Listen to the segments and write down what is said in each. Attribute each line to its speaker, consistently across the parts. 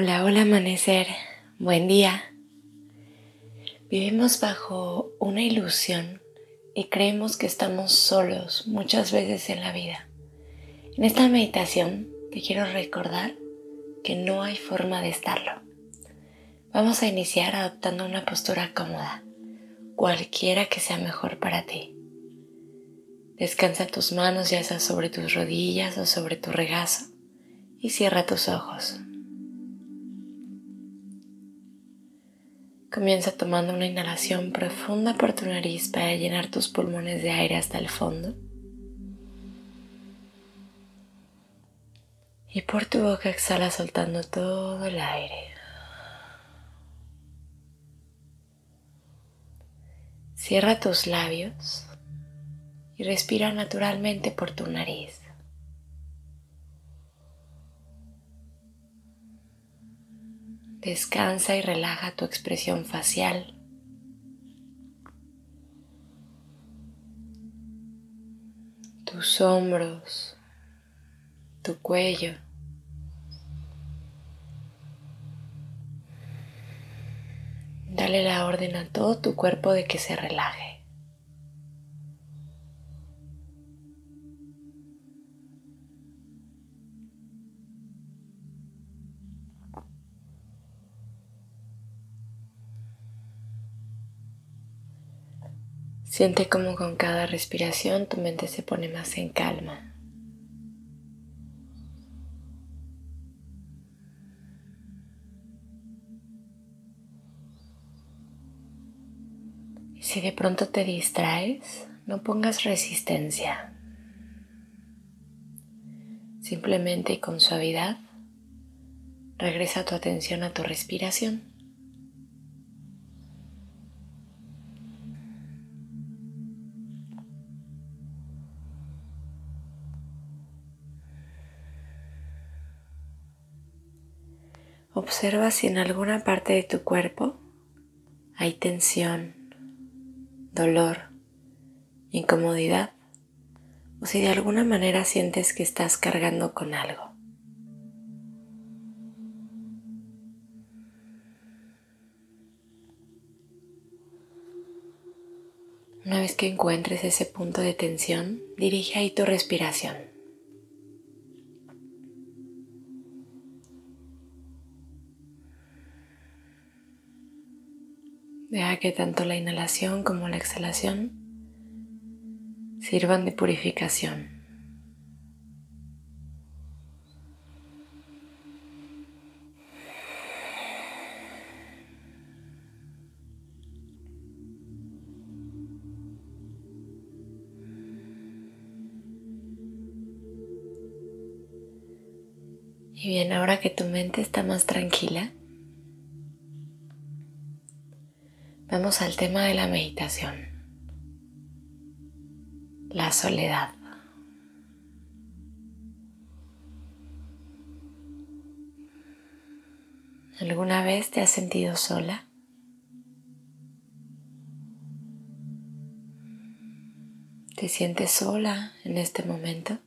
Speaker 1: Hola, hola amanecer, buen día. Vivimos bajo una ilusión y creemos que estamos solos muchas veces en la vida. En esta meditación te quiero recordar que no hay forma de estarlo. Vamos a iniciar adoptando una postura cómoda, cualquiera que sea mejor para ti. Descansa tus manos ya sea sobre tus rodillas o sobre tu regazo y cierra tus ojos. Comienza tomando una inhalación profunda por tu nariz para llenar tus pulmones de aire hasta el fondo. Y por tu boca exhala soltando todo el aire. Cierra tus labios y respira naturalmente por tu nariz. Descansa y relaja tu expresión facial. Tus hombros, tu cuello. Dale la orden a todo tu cuerpo de que se relaje. Siente como con cada respiración tu mente se pone más en calma. Y si de pronto te distraes, no pongas resistencia. Simplemente y con suavidad regresa tu atención a tu respiración. Observa si en alguna parte de tu cuerpo hay tensión, dolor, incomodidad o si de alguna manera sientes que estás cargando con algo. Una vez que encuentres ese punto de tensión, dirige ahí tu respiración. Deja que tanto la inhalación como la exhalación sirvan de purificación. Y bien, ahora que tu mente está más tranquila, Vamos al tema de la meditación. La soledad. ¿Alguna vez te has sentido sola? ¿Te sientes sola en este momento?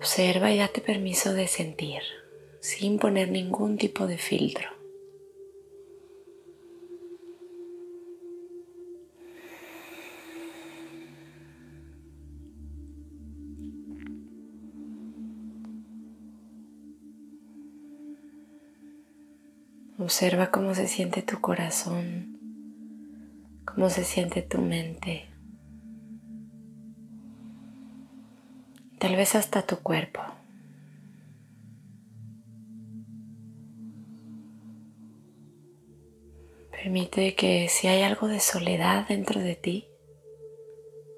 Speaker 1: Observa y date permiso de sentir sin poner ningún tipo de filtro. Observa cómo se siente tu corazón, cómo se siente tu mente. tal vez hasta tu cuerpo. Permite que si hay algo de soledad dentro de ti,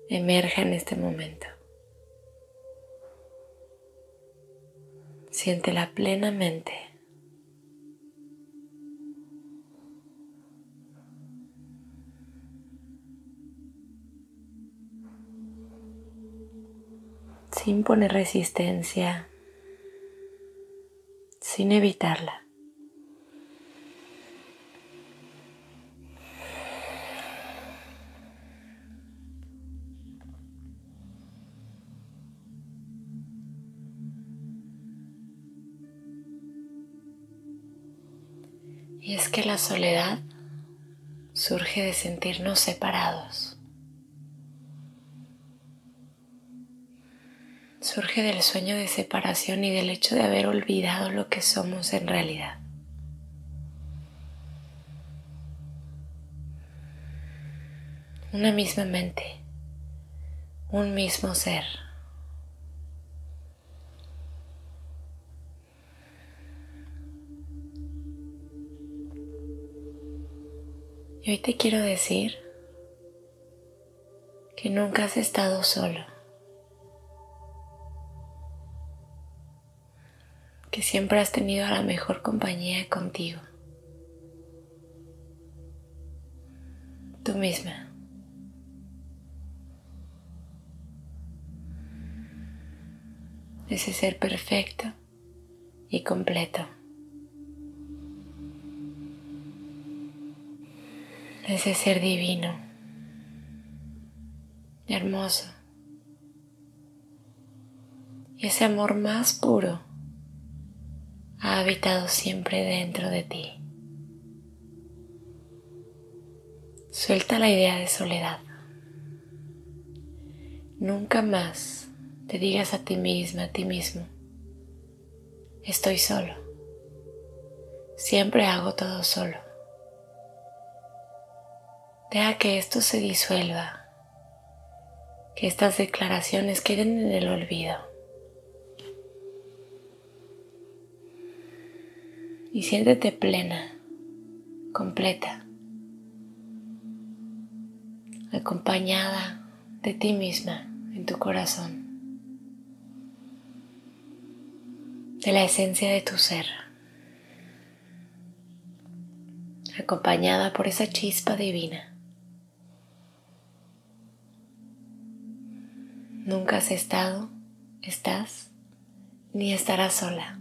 Speaker 1: emerja en este momento. Siéntela plenamente. Sin poner resistencia, sin evitarla. Y es que la soledad surge de sentirnos separados. Del sueño de separación y del hecho de haber olvidado lo que somos en realidad. Una misma mente, un mismo ser. Y hoy te quiero decir que nunca has estado solo, siempre has tenido la mejor compañía contigo, tú misma. Ese ser perfecto y completo. ese ser divino, hermoso. Y ese amor más puro ha habitado siempre dentro de ti. Suelta la idea de soledad. Nunca más te digas a ti misma, a ti mismo, estoy solo. Siempre hago todo solo. Deja que esto se disuelva, que estas declaraciones queden en el olvido. Y siéntete plena, completa, acompañada de ti misma en tu corazón, de la esencia de tu ser, acompañada por esa chispa divina Nunca has estado, estás, ni estarás sola.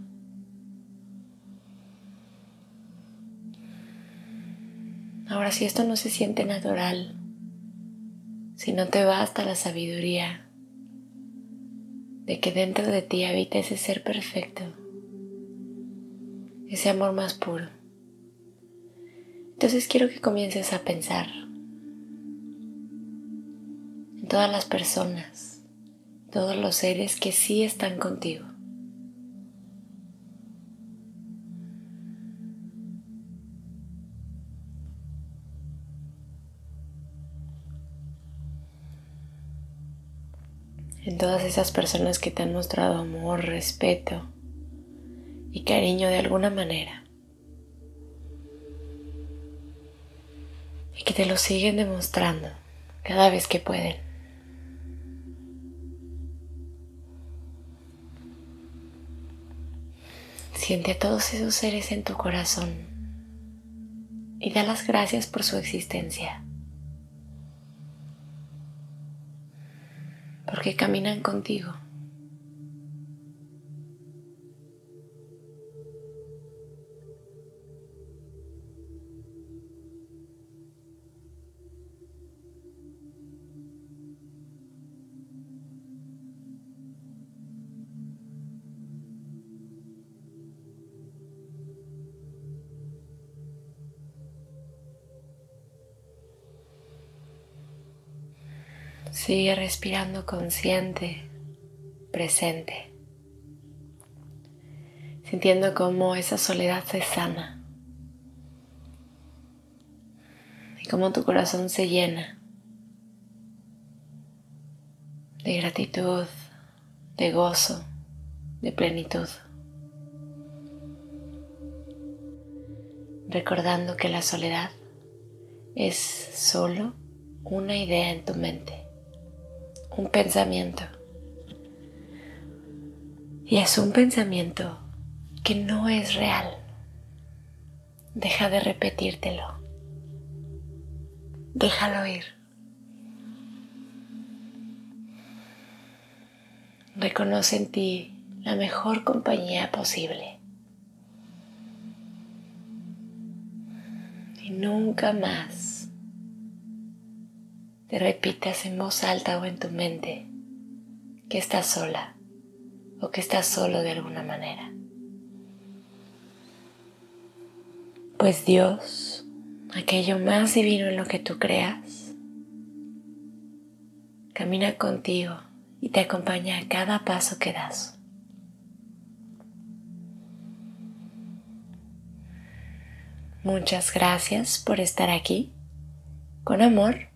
Speaker 1: Ahora si esto no se siente natural, si no te va hasta la sabiduría de que dentro de ti habita ese ser perfecto, ese amor más puro, entonces quiero que comiences a pensar en todas las personas todos los seres que sí están contigo. En todas esas personas que te han mostrado amor, respeto y cariño de alguna manera. Y que te lo siguen demostrando cada vez que pueden. Siente a todos esos seres en tu corazón y da las gracias por su existencia. Porque caminan contigo. Sigue respirando consciente, presente, sintiendo cómo esa soledad se sana. Y cómo tu corazón se llena de gratitud, de gozo, de plenitud. Recordando que la soledad es solo una idea en tu mente, un pensamiento. Y es un pensamiento que no es real. Deja de repetírtelo. Déjalo ir. Reconoce en ti la mejor compañía posible. Y nunca más te repitas en voz alta o en tu mente que estás sola o que estás solo de alguna manera. Pues Dios, aquello más divino en lo que tú creas, camina contigo y te acompaña a cada paso que das. Muchas gracias por estar aquí. Con amor,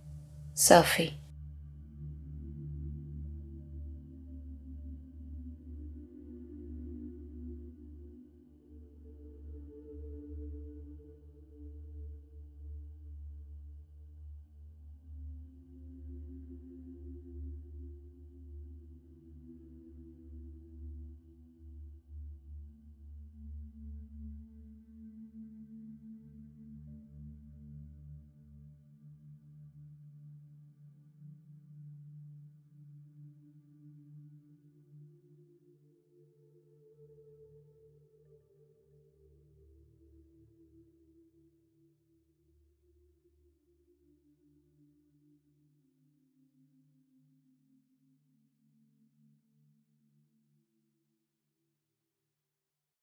Speaker 1: Sophie.